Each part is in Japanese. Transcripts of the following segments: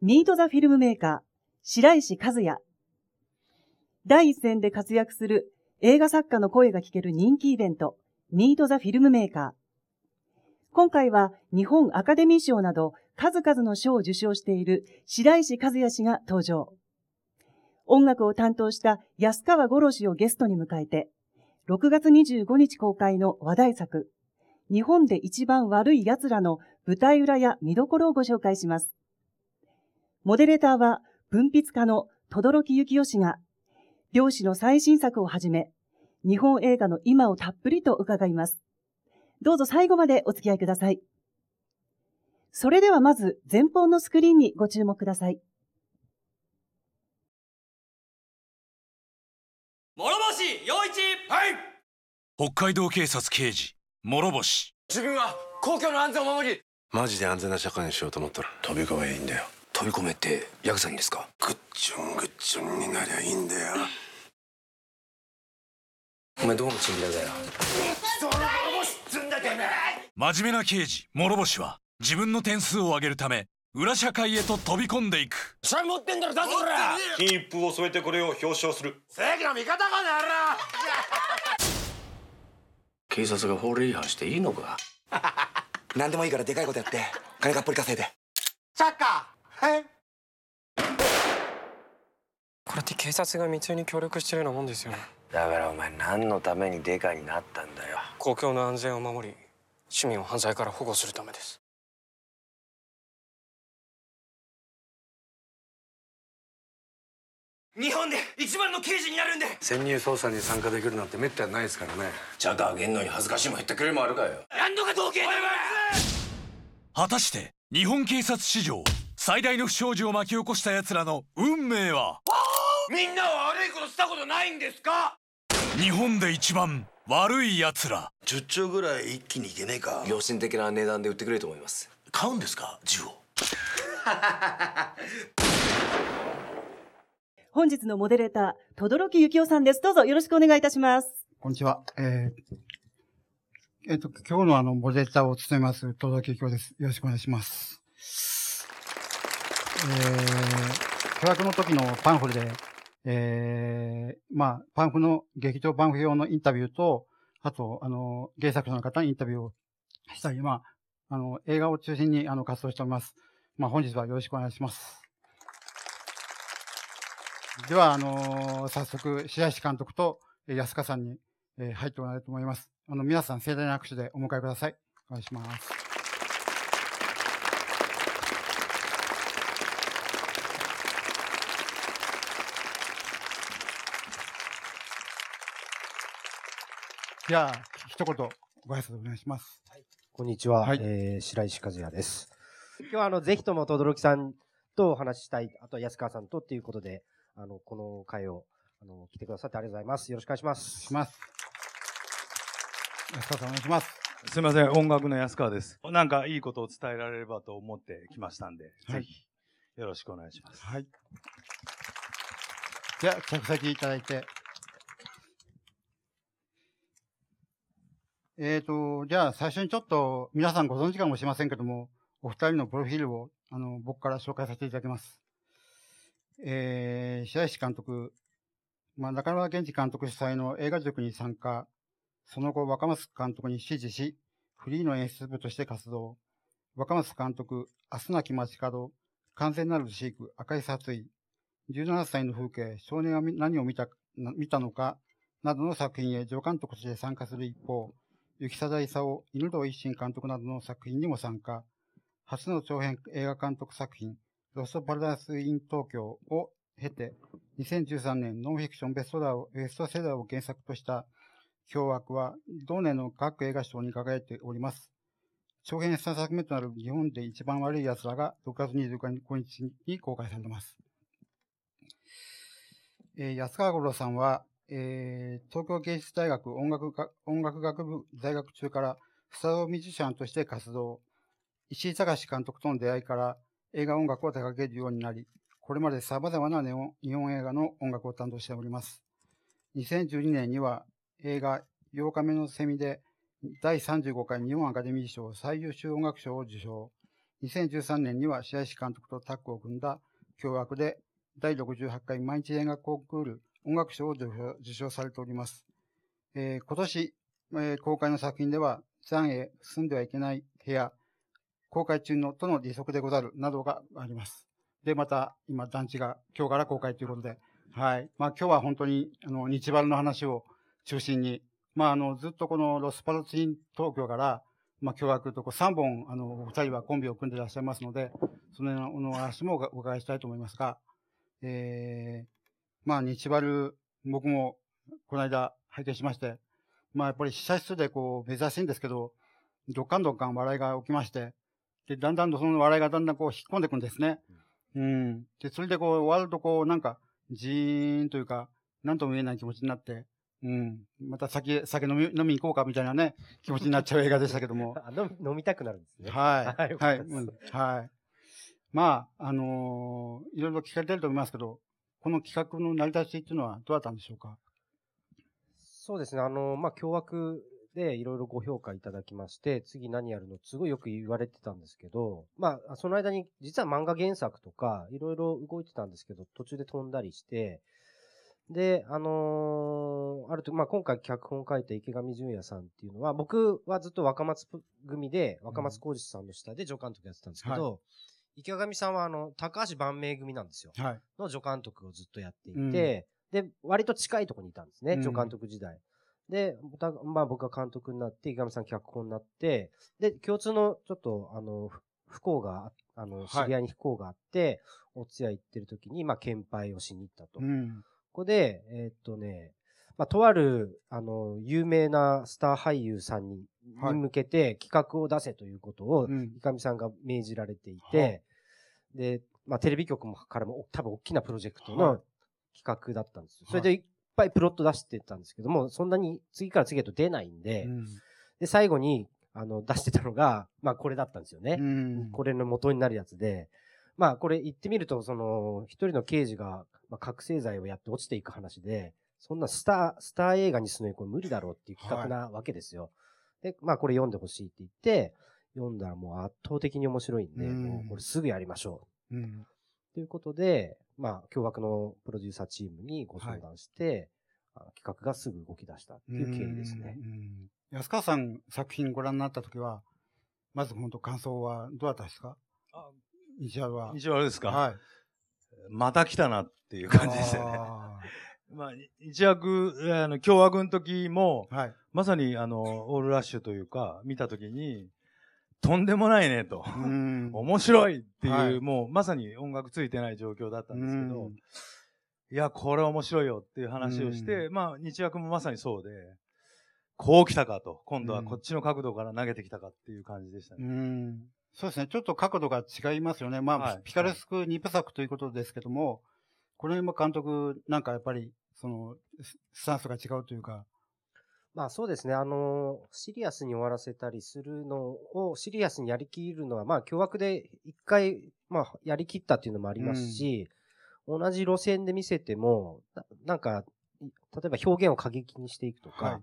ミート・ザ・フィルムメーカー、白石和也。第一線で活躍する映画作家の声が聞ける人気イベント、ミート・ザ・フィルムメーカー。今回は日本アカデミー賞など数々の賞を受賞している白石和也氏が登場。音楽を担当した安川五郎氏をゲストに迎えて、6月25日公開の話題作、日本で一番悪い奴らの舞台裏や見どころをご紹介します。モデレーターは文筆家の轟幸雄氏が、漁師の最新作をはじめ、日本映画の今をたっぷりと伺います。どうぞ最後までお付き合いください。それではまず前方のスクリーンにご注目ください。諸星陽一はい北海道警察刑事諸星自分は公共の安全を守りマジで安全な社会にしようと思ったら飛び込めいいんだよ飛び込めってヤクザにですか？グッチュングッチュンになりゃいいんだよ。お前どこのチンピラだよ？その諸星っつんだてめえ。真面目な刑事諸星は自分の点数を上げるため裏社会へと飛び込んでいく。それ持ってんだろ出せこら。金一封を添えてこれを表彰する。正義の味方かなら。警察が法令違反していいのか？何でもいいからでかいことやって金がっぽり稼いで。サッカーはい。これって警察が密輸に協力してるようなもんですよね。だからお前何のためにデカになったんだよ。公共の安全を守り市民を犯罪から保護するためです。日本で一番の刑事になるんで潜入捜査に参加できるなんてめったにないですからね。チャカあげんのに恥ずかしいもん言ってくれるもあるかよ何度か統計果たして日本警察史上最大の不祥事を巻き起こした奴らの運命は？みんなは悪いことしたことないんですか？日本で一番悪い奴ら10兆ぐらい一気にいけねえか良心的な値段で売ってくれると思います買うんですか？銃を 本日のモデレーター、轟幸雄さんです。どうぞよろしくお願いいたします。こんにちは。えー、えっ、と、今日のあの、モデレーターを務めます、轟幸雄です。よろしくお願いします。えー、巨額の時のパンフルで、えー、まあ、パンフの、劇場パンフ用のインタビューと、あと、あの、原作者の方にインタビューをしたり、まあ、あの、映画を中心に、あの、活動しております。まあ、本日はよろしくお願いします。では、あのー、早速、白石監督と安川さんに、えー、入ってもらいたいと思います。あの、皆さん盛大な拍手でお迎えください。お願いします。じゃあ、一言、ご挨拶お願いします。こんにちは、はい、えー、白石和也です。今日は、あの、ぜひとも、轟さんとお話ししたい、あと安川さんとっていうことで、あの、この会を、あの、来てくださってありがとうございます。よろしくお願いします。します。安川さんお願いします。すみません、音楽の安川です。なんかいいことを伝えられればと思ってきましたんで、はい、ぜひ、よろしくお願いします。はい。じゃあ、着席いただいて。えっ、ー、と、じゃあ最初にちょっと皆さんご存知かもしれませんけども、お二人のプロフィールをあの僕から紹介させていただきます。えー、白石監督、まあ、中村健二監督主催の映画塾に参加、その後若松監督に指示し、フリーの演出部として活動。若松監督、明日なき街角、完全なる飼育、赤い殺意、17歳の風景、少年は何を見た見たのか、などの作品へ助監督として参加する一方、雪貞勲、犬堂一心監督などの作品にも参加。初の長編映画監督作品、ロストパラダイス・イン東京を経て、2013年ノンフィクションベストラーベストセラーを原作とした凶悪は同年の各映画賞に輝いております。長編3作目となる日本で一番悪い奴らが6月25日に公開されます。えー、安川五郎さんは、えー、東京芸術大学音楽音楽学部在学中からスタドミュージシャンとして活動。石井隆監督との出会いから映画音楽を手掛けるようになり、これまで様々な日本映画の音楽を担当しております。2012年には映画8日目のセミで第35回日本アカデミー賞最優秀音楽賞を受賞。2013年には白石監督とタッグを組んだ共枠で第68回毎日映画コンクール音楽賞を受賞されております。えー今年、えー公開の作品では、残へ住んではいけない部屋、公開中のとの利息でござるなどがあります。で、また、今、団地が今日から公開ということで、はい。まあ、今日は本当に、あの、日バルの話を中心に、まあ、あの、ずっとこのロスパルチン東京から、まあ、共和とこ3本、あの、お二人はコンビを組んでいらっしゃいますので、その辺のお話もお伺いしたいと思いますが、えー、まあ、日バル、僕も、この間、拝見しまして、まあ、やっぱり試写室でこう、珍しいんですけど、どっかんどっかん笑いが起きまして、で、だんだんとその笑いがだんだんこう、引っ込んでいくんですね。うん。で、それでこう、終わるとこう、なんか、じーんというか、なんとも言えない気持ちになって、うん。また酒、酒飲み、飲みに行こうかみたいなね、気持ちになっちゃう映画でしたけども。あ飲み飲みたくなるんですね。はい。はい。はい。まあ、あのーいろいろ聞かれてると思いますけど、この企画の成り立ちっていうのはどうだったんでしょうか？そうですね。あの、まあ、共枠でいろいろご評価いただきまして、次何やるの？すごいよく言われてたんですけど、まあ、その間に実は漫画原作とかいろいろ動いてたんですけど、途中で飛んだりして、で、あのーあると、まあ、今回脚本を書いた池上淳也さんっていうのは、僕はずっと若松組で、若松浩二さんの下で助監督やってたんですけど、は池上さんはあの、高橋万明組なんですよ。はい。の助監督をずっとやっていて、で、割と近いところにいたんですね、うん助監督時代。で、たまあ僕が監督になって、池上さん脚本になって、で、共通のちょっと、あの、ふ不幸が、あの、はい知り合いに不幸があって、お通夜行ってる時に、まあ、献杯をしに行ったと。うん。ここで、えーっとね、まあ、とある、あの、有名なスター俳優さんに,、向けて企画を出せということを、うん池上さんが命じられていて、で、まあ、テレビ局もからも多分大きなプロジェクトはいの企画だったんですよ。それでいっぱいプロット出してたんですけども、そんなに次から次へと出ないんで、うんで、最後に、あの、出してたのが、まあ、これだったんですよね。うんこれの元になるやつで、まあ、これ言ってみると、その、一人の刑事が、まあ、覚醒剤をやって落ちていく話で、そんなスター、スター映画にするのにこれ無理だろうっていう企画なわけですよ。で、まあ、これ読んでほしいって言って、読んだらもう圧倒的に面白いんで、うんもうこれすぐやりましょう。うん。ということで、まあ、共和のプロデューサーチームにご相談して、あの企画がすぐ動き出したっていう経緯ですね。安川さん作品ご覧になったときは、まず本当感想はどうだったですか？あ石原は。一応あれですか、はい。また来たなっていう感じでしたよね。あ まあ、一躍、あの、共和軍の時も、ーはい。まさに、あの、オールラッシュというか、見た時に、とんでもないねと。うん。面白いっていう、はいもうまさに音楽ついてない状況だったんですけど、うんいや、これ面白いよっていう話をして、まあ、日訳もまさにそうで、こう来たかと、今度はこっちの角度から投げてきたかっていう感じでしたうね。ん。そうですね。ちょっと角度が違いますよね。まあ、はいピカレスク2部作ということですけども、この今監督、なんかやっぱり、その、ススタンスが違うというか、まあそうですね、あのシリアスに終わらせたりするのを、シリアスにやりきるのは、まあ凶悪で一回、まあやりきったっていうのもありますし、同じ路線で見せても、ななんか、い例えば表現を過激にしていくとか、はい。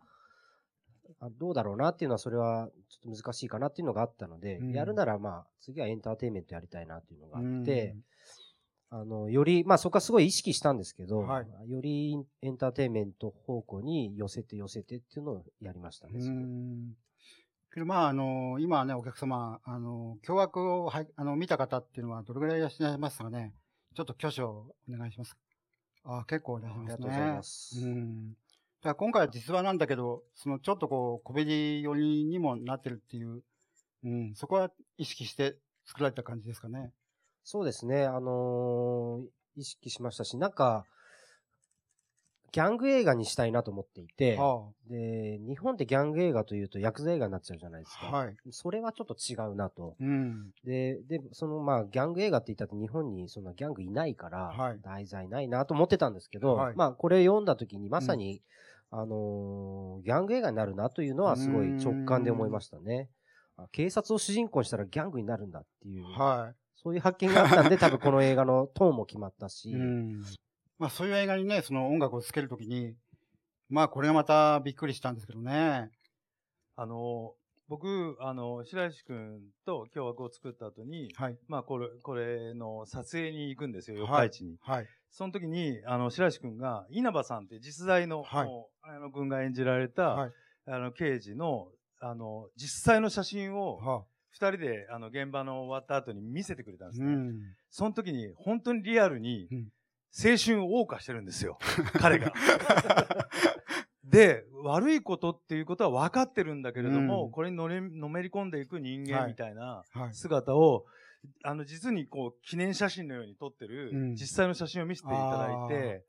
あどうだろうなっていうのは、それはちょっと難しいかなっていうのがあったので、うん。やるならまあ、次はエンターテインメントやりたいなっていうのがあうん。って、あの、より、まあそこはすごい意識したんですけど、はいよりエンターテインメント方向に寄せて寄せてっていうのをやりましたね。うん。けどまあ、あの、今はね、お客様、あの、凶悪をはいあの見た方っていうのはどれぐらいいらっしゃいますかね？ちょっと挙手をお願いします。あ結構いらっしゃいますね。ありがとうございますうん。だから今回は実話なんだけど、そのちょっとこう、コメディ寄りにもなってるっていう、うん、そこは意識して作られた感じですかね？そうですね、あのー意識しましたし、なんか、ギャング映画にしたいなと思っていて、あで、日本ってギャング映画というとヤクザ映画になっちゃうじゃないですか。はい。それはちょっと違うなと。うん。で、で、そのまあ、ギャング映画って言ったって日本にそんなギャングいないから、はい題材ないなと思ってたんですけど、はいまあ、これ読んだ時にまさに、あのーギャング映画になるなというのはすごい直感で思いましたね。あ警察を主人公にしたらギャングになるんだっていう、はそういう発見があったんで、多分この映画のトーンも決まったし、い。うん。まあそういう映画にね、その音楽をつけるときに、まあこれがまたびっくりしたんですけどね。あの、僕、あの、白石君と凶悪を作った後に、はい。まあ、これ、これの撮影に行くんですよ、四はい日市に。はい。その時に、あの、白石君が、稲葉さんって実在の、はいもう綾野君が演じられた、はいあの、刑事の、あの、実際の写真を、は二人で、あの、現場の終わった後に見せてくれたんですね。うん。その時に、本当にリアルにうん、青春を謳歌してるんですよ。彼が。で、悪いことっていうことは分かってるんだけれども、うんこれにのれのめり込んでいく人間みたいなはい。姿を、あの、実にこう、記念写真のように撮ってる、うん実際の写真を見せていただいて、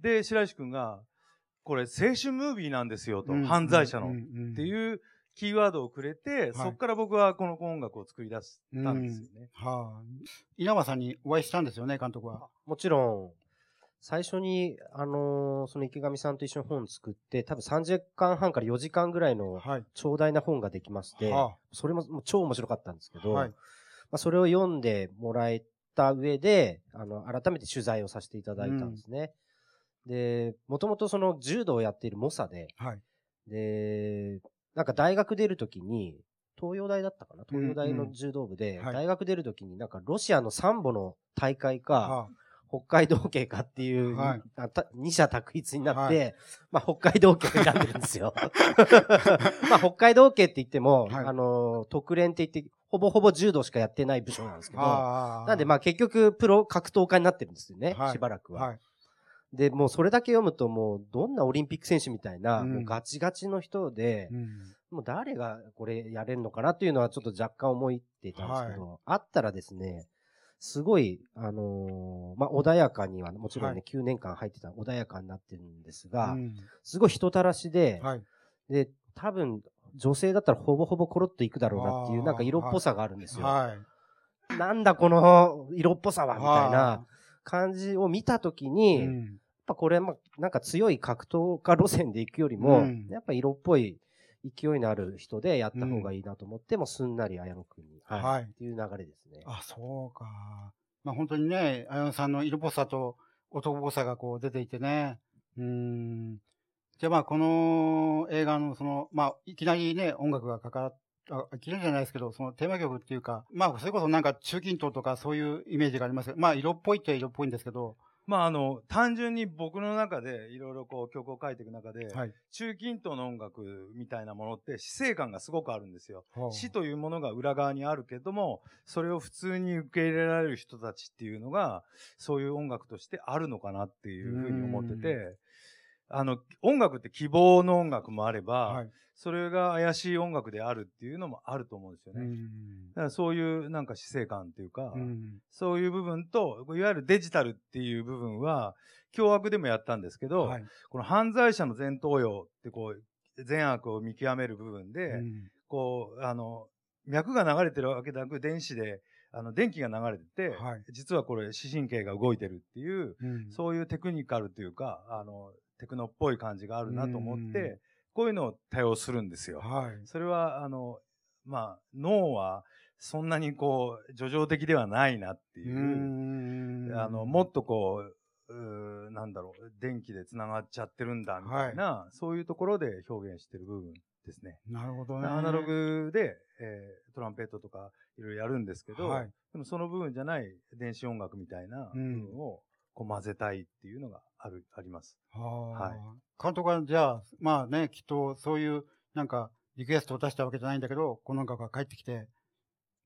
で、白石くんが、これ青春ムービーなんですよと、うん犯罪者の、うんっうんていうキーワードをくれて、そこから僕はこの音楽を作り出したんですよね。はあ。稲葉さんにお会いしたんですよね、監督は。もちろん、最初に、あのーその池上さんと一緒に本作って、多分3時間半から4時間ぐらいのはい。長大な本ができまして、はそれももう超面白かったんですけど、はいまあ、それを読んでもらえた上で、あの、改めて取材をさせていただいたんですね。で、もともとその柔道をやっている猛者で、はい。で、なんか大学出るときに、東洋大だったかな？東洋大の柔道部で、はい。大学出るときになんかロシアのサンボの大会か、は北海道系かっていう、はい。二者択一になって、はい。まあ北海道系を選んでるんですよ。まあ北海道系って言っても、はい。あの、特連って言って、ほぼほぼ柔道しかやってない部署なんですけど、あなんでまあ結局プロ格闘家になってるんですよね、はい。しばらくは。はい。で、もうそれだけ読むともうどんなオリンピック選手みたいな、うんもうガチガチの人で、うん。もう誰がこれやれるのかなっていうのはちょっと若干思っていたんですけど、あったらですね、すごい、あのーまあ、穏やかには、もちろんね、はい9年間入ってた穏やかになってるんですが、うんすごい人たらしで、はい。で、多分、女性だったらほぼほぼコロッといくだろうなっていう、なんか色っぽさがあるんですよ。はい。なんだこの色っぽさは、みたいはな感じを見たときに、やっうんぱこれ、まあ、なんか強い格闘家路線で行くよりも、うんやっぱ色っぽい勢いのある人でやった方がいいなと思って、もうすんなり綾野くんに、はいはいっていう流れですね。あ、そうか。まあ本当にね、綾野さんの色っぽさと男っぽさがこう出ていてね。うーん。じゃあまあこの映画のその、まあいきなりね、音楽がかかっあ、いきなりじゃないですけど、そのテーマ曲っていうか、まあそれこそなんか中近東とかそういうイメージがありますけど、まあ色っぽいって色っぽいんですけど、まああの、単純に僕の中でいろいろこう曲を書いていく中で、はい。中近東の音楽みたいなものって死生観がすごくあるんですよ。はあ死というものが裏側にあるけども、それを普通に受け入れられる人たちっていうのが、そういう音楽としてあるのかなっていうふうに思ってて、あの、音楽って希望の音楽もあれば、はい。それが怪しい音楽であるっていうのもあると思うんですよね。うんだからそういうなんか死生観っていうか、うんそういう部分と、いわゆるデジタルっていう部分は、凶悪でもやったんですけど、はい。この犯罪者の前頭葉ってこう、善悪を見極める部分で、うんこう、あの、脈が流れてるわけでなく、電子で、あの、電気が流れてて、はい実はこれ、視神経が動いてるっていう、うんそういうテクニカルというか、あの、テクノっぽい感じがあるなと思っうんて、こういうのを多用するんですよ。はい。それは、あの、まあ、脳は、そんなにこう、叙情的ではないなっていうう、んあの、もっとこう、うーなんだろう、電気で繋がっちゃってるんだ、みたいな、そういうところで表現してる部分ですね。なるほどね。アナログで、えートランペットとかいろいろやるんですけど、はいでもその部分じゃない電子音楽みたいな部うん分をこう混ぜたいっていうのがある、あります。ははいあ。監督は、じゃあ、まあね、きっとそういう、なんか、リクエストを出したわけじゃないんだけど、この音楽が帰ってきて、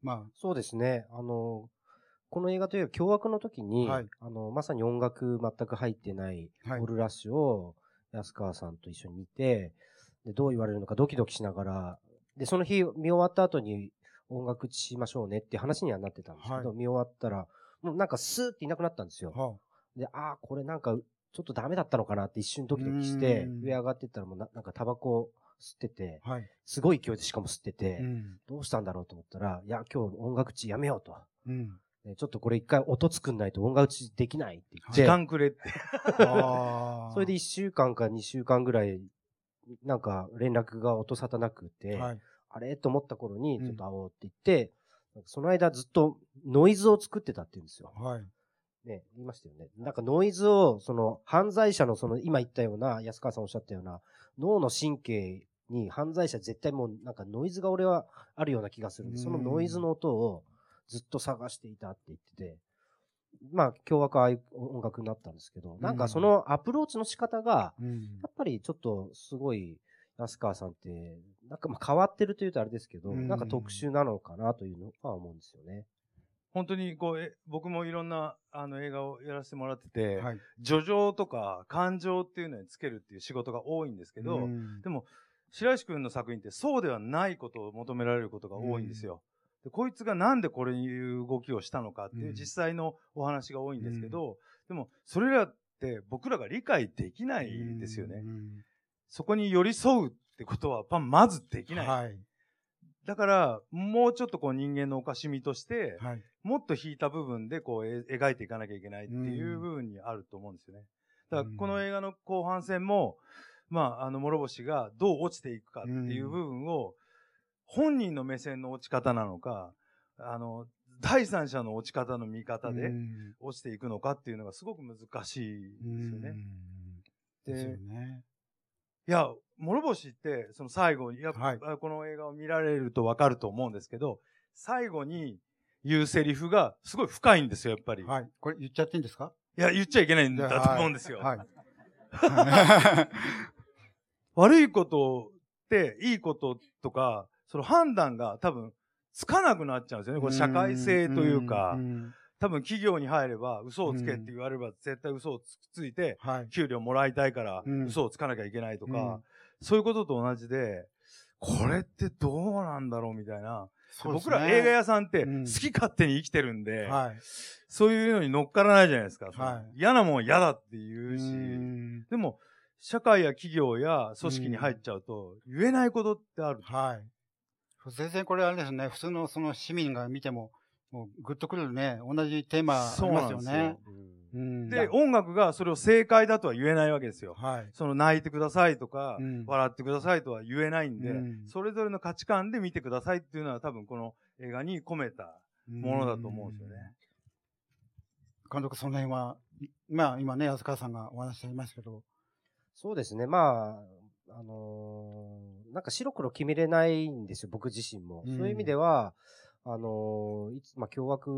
まそうですね。あの、この映画という凶悪の時に、はいあの、まさに音楽全く入ってないオ。ルラッシュを安川さんと一緒に見て、で、どう言われるのかドキドキしながら、で、その日見終わった後に音楽しましょうねって話にはなってたんですけど、はい見終わったら、もうなんかスーっていなくなったんですよ。はで、ああ、これなんか、ちょっとダメだったのかなって一瞬ドキドキして上上がってったらもうななんかタバコ吸ってて、あはい。すごい勢いでしかも吸ってて、うん。どうしたんだろうと思ったら、いや、今日音楽地やめようと。うん。ねちょっとこれ一回音作んないと音楽地できないって言って、時間くれって。それで1週間か2週間ぐらい、なんか連絡が音沙汰なくて、はい。あれ？と思った頃にうんちょっと会おうって言って、なんかその間ずっとノイズを作ってたって言うんですよ。はい。ね、言いましたよね。なんかノイズを、その犯罪者のその今言ったような、安川さんおっしゃったような、脳の神経に犯罪者絶対もうなんかノイズが俺はあるような気がするんで、そのノイズの音をずっと探していたって言ってて、まあ、凶悪ああいう音楽になったんですけど、なんかそのアプローチの仕方が、やっぱりちょっとすごい、安川さんって、なんかまあ変わってるというとあれですけど、うんなんか特殊なのかなというのは思うんですよね。本当にこうえ僕もいろんなあの映画をやらせてもらってて、はい。叙情とか感情っていうのにつけるっていう仕事が多いんですけど、うん。でも白石君の作品ってそうではないことを求められることが多いんですよ。でこいつがなんでこれいう動きをしたのかっていう実際のお話が多いんですけど、でもそれらって僕らが理解できないですよね。そこに寄り添うってことはまずできない。はい。だから、もうちょっとこう人間のおかしみとして、はいもっと引いた部分でこうえ描いていかなきゃいけないっていう部分にあると思うんですよね。だからこの映画の後半戦も、まあ、あの、諸星がどう落ちていくかっていう部分を、本人の目線の落ち方なのか、あの、第三者の落ち方の見方で落ちていくのかっていうのがすごく難しいですよね。ですよね。いや、諸星って、その最後に、やっぱ、この映画を見られるとわかると思うんですけど、最後に言うセリフがすごい深いんですよ、やっぱり。はい。これ言っちゃっていいんですか？いや、言っちゃいけないんだと思うんですよ。はい。悪いことって、いいこととか、その判断が多分つかなくなっちゃうんですよね。これ社会性というか、多分企業に入れば嘘をつけって言われれば絶対嘘をつついて、給料もらいたいから嘘をつかなきゃいけないとか、そういうことと同じで、これってどうなんだろうみたいな。ね僕ら映画屋さんって好き勝手に生きてるんで、そういうのに乗っからないじゃないですか。嫌なもん嫌だって言うし、でも社会や企業や組織に入っちゃうと言えないことってある。はい。全然これあれですね、普通のその市民が見ても、もうグッとくるね、同じテーマありますよね。で、音楽がそれを正解だとは言えないわけですよ。はい。その泣いてくださいとか、笑ってくださいとは言えないんで、うんそれぞれの価値観で見てくださいっていうのは多分この映画に込めたものだと思うんですよね。監督、その辺は、まあ今ね、安川さんがお話ししていましたけど、そうですね。まあ、あのーなんか白黒決めれないんですよ、僕自身も。うんそういう意味では、あのーいつ、まあ、凶悪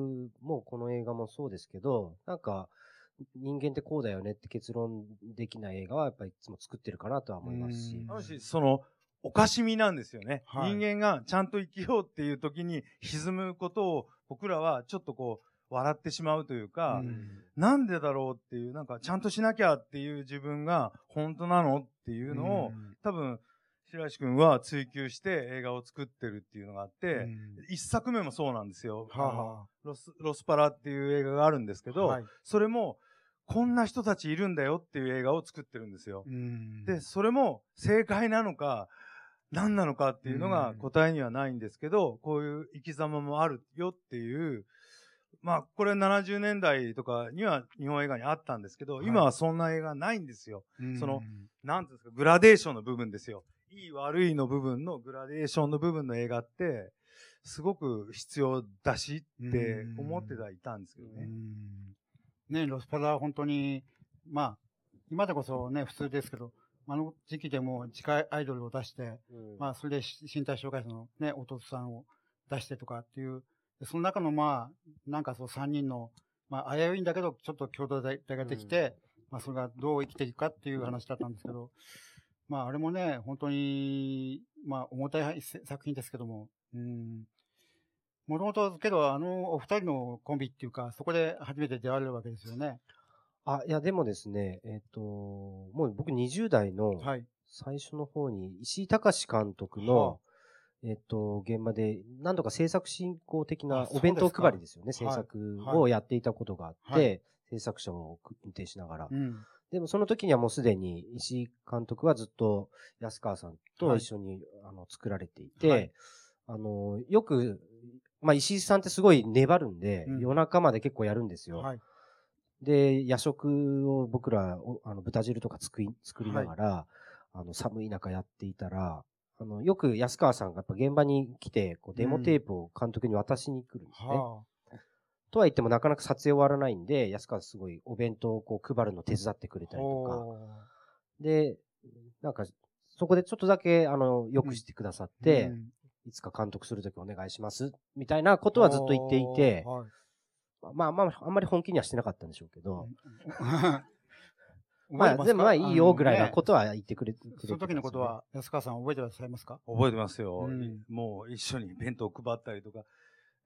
もこの映画もそうですけど、なんか、人間ってこうだよねって結論できない映画はやっぱりいつも作ってるかなとは思いますし。あるし、その、おかしみなんですよね、はい。人間がちゃんと生きようっていう時に歪むことを僕らはちょっとこう、笑ってしまうというか、なんでだろうっていう、なんかちゃんとしなきゃっていう自分が本当なのっていうのを、多分、白石君は追求して映画を作ってるっていうのがあって、一作目もそうなんですよ。はあ。ロス、ロスパラっていう映画があるんですけど、はい。それも、こんな人たちいるんだよっていう映画を作ってるんですよ。で、それも正解なのか、何なのかっていうのが答えにはないんですけど、こういう生き様もあるよっていう、まあ、これ70年代とかには日本映画にあったんですけど、今はそんな映画ないんですよ。うんその、なんですか、グラデーションの部分ですよ。いい悪いの部分のグラデーションの部分の映画って、すごく必要だしって思ってはいたんですけどね。ね、ロスパラは本当に、まあ、今でこそね、普通ですけど、あの時期でも地下アイドルを出して、まあ、それでし身体障害者のね、弟さんを出してとかっていう、でその中のまあ、なんかそう3人の、まあ、危ういんだけど、ちょっと共同体ができて、まあ、それがどう生きていくかっていう話だったんですけど、まあ、あれもね、本当に、まあ、重たい作品ですけども、うん。もともと、けど、あの、お二人のコンビっていうか、そこで初めて出会われるわけですよね。あ、いや、でもですね、えっ、と、もう僕20代の最初の方に、石井隆監督はの、えっ、と、現場で何度か制作進行的あなお弁当配りですよね、制はい。作はい。をやっていたことがあって、はい。制作者を運転しながら。うん。でもその時にはもうすでに石井監督はずっと安川さんとはい。一緒に、あの作られていて、はい。あの、よく、まあ石井さんってすごい粘るんで、うん。夜中まで結構やるんですよ。はい。で、夜食を僕ら、おあの豚汁とか作り作りながら、あの寒い中やっていたら、あのよく安川さんがやっぱ現場に来て、こうデモテープを監督に渡しに来るんですね。はとは言ってもなかなか撮影終わらないんで、安川すごいお弁当をこう配るの手伝ってくれたりとか。で、なんか、そそこでちょっとだけ、あの、よくしてくださって、うんいつか監督するときお願いします、みたいなことはずっと言っていて、はい。まあまあ、あんまり本気にはしてなかったんでしょうけど、まあ、でもまあいいよぐらいなことは言ってくれ、てその時のことは、安川さん覚えてらっしゃいますか？覚えてますよ、うん。もう一緒に弁当配ったりとか。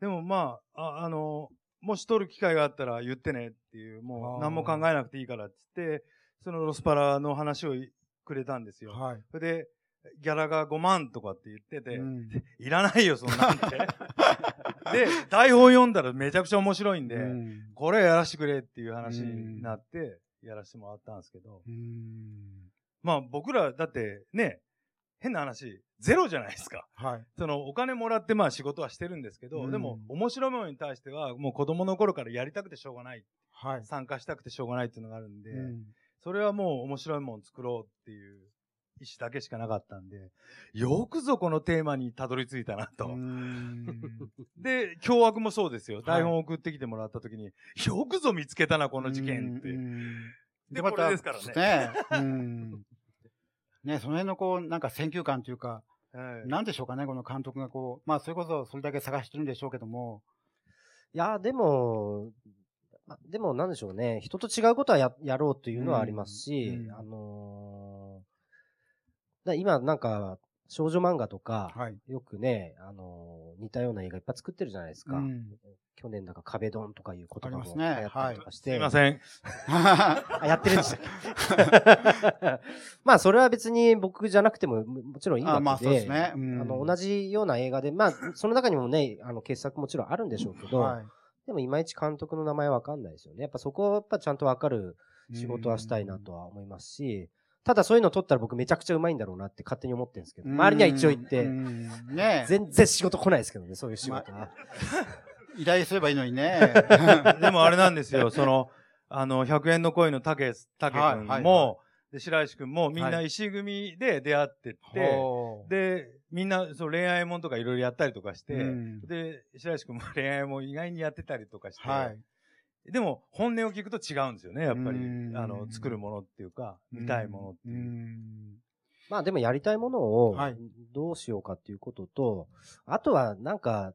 でもまあ、ああの、もし取る機会があったら言ってねっていう、もう何も考えなくていいからって言って、そのロスパラの話をくれたんですよ。はい。それで、ギャラが5万とかって言ってて、うんいらないよ、そんなんて。で、台本読んだらめちゃくちゃ面白いんで、うんこれやらしてくれっていう話になって、やらせてもらったんですけど、うんまあ僕らだってね、変な話、ゼロじゃないですか。はい。そのお金もらってまあ仕事はしてるんですけど、うんでも面白いものに対してはもう子供の頃からやりたくてしょうがない、はい。参加したくてしょうがないっていうのがあるんで、うんそれはもう面白いものを作ろうっていう意思だけしかなかったんで、よくぞこのテーマにたどり着いたなと。うんで、凶悪もそうですよ。はい台本送ってきてもらった時に、よくぞ見つけたな、この事件って。うんで、これですからね。ね。うん。ね、その辺のこう、なんか選球感というか、はいなんでしょうかね、この監督がこう、まあ、それこそそれだけ探してるんでしょうけども、いや、でも、までもなんでしょうね、人と違うことはややろうというのはありますし、うんうんあのーだ今なんか、少女漫画とか、はい。よくね、あのー似たような映画いっぱい作ってるじゃないですか。うん去年なんか壁ドンとかいう言葉も流行ったりとかして。すいません。あ、やってるんでしたっけ？まあ、それは別に僕じゃなくてもももちろんいいわけで、あまあそうですねうんあの同じような映画で、まあ、その中にもね、あの傑作もちろんあるんでしょうけど、はい。でもいまいち監督の名前わかんないですよね。やっぱそこはやっぱちゃんとわかる仕事はしたいなとは思いますし、ただそういうの取ったら僕めちゃくちゃうまいんだろうなって勝手に思ってるんですけど、周りには一応言って、うん。ね。全然仕事来ないですけどね、そういう仕事は。依頼すればいいのにね。でもあれなんですよ、その、あの、100円の恋のたけ、たけくんはいはいも、で白石くんもみんはない石組で出会ってって、ほうで、みんなそう恋愛もんとかいろいろやったりとかして、うん。で、白石くんも恋愛も意外にやってたりとかして、はい。でも本音を聞くと違うんですよね、やっぱり。う。ん。あの、作るものっていうか、見たいものっていう。うん。まあでもやりたいものをはい。どうしようかっていうことと、あとはなんか、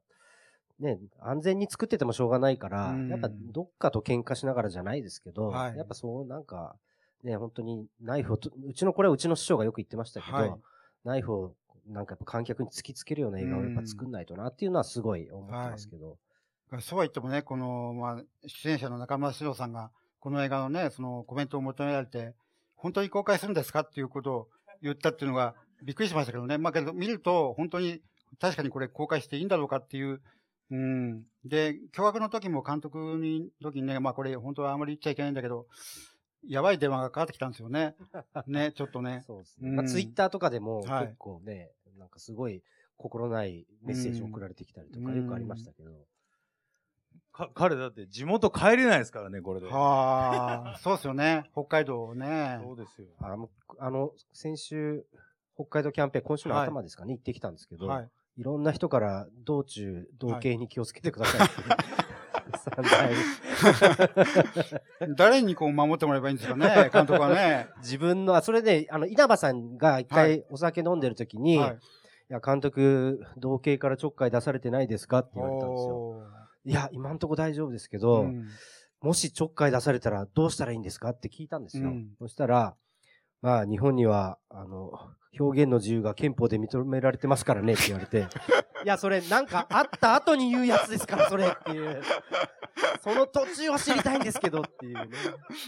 ね、安全に作っててもしょうがないから、うん。やっぱどっかと喧嘩しながらじゃないですけど、はい。やっぱそうなんか、ね、本当にナイフをと、うちのこれはうちの師匠がよく言ってましたけど、はい。ナイフをなんかやっぱ観客に突きつけるような映画をやっぱ作んないとなっていうのはすごい思ってますけど。そうは言ってもね、この、まあ、出演者の中村獅童さんが、この映画のね、そのコメントを求められて、本当に公開するんですかっていうことを言ったっていうのが、びっくりしましたけどね。まあけど、見ると、本当に、確かにこれ公開していいんだろうかっていう、うん。で、凶悪の時も監督に、時にね、まあこれ本当はあまり言っちゃいけないんだけど、やばい電話がかかってきたんですよね。ね、ちょっとね。そうですね。うんまあ、ツイッターとかでもはい結構ね、なんかすごい心ないメッセージ送られてきたりとかうんよくありましたけど。か彼だって地元帰れないですからね、これで。はあ、そうですよね。北海道ね。そうですよ。あの、あの先週、北海道キャンペーン、今週の頭ですかね、行ってきたんですけど、はいい、ろんな人から道中、道警に気をつけてくださいって、散々 誰にこう守ってもらえばいいんですかね、監督はね。自分の、あ、それで、あの、稲葉さんが一は回お酒飲んでる時に、はいい、や、監督、道警からちょっかい出されてないですかって言われたんですよ。おいや、今んとこ大丈夫ですけーど、うんもしちょっかい出されたらどうしたらいいんですかって聞いたんですよ。うんそしたら、まあ日本には、あの、表現の自由が憲法で認められてますからねって言われて、いや、それなんかあった後に言うやつですから、それっていう。その途中を知りたいんですけどっていうね。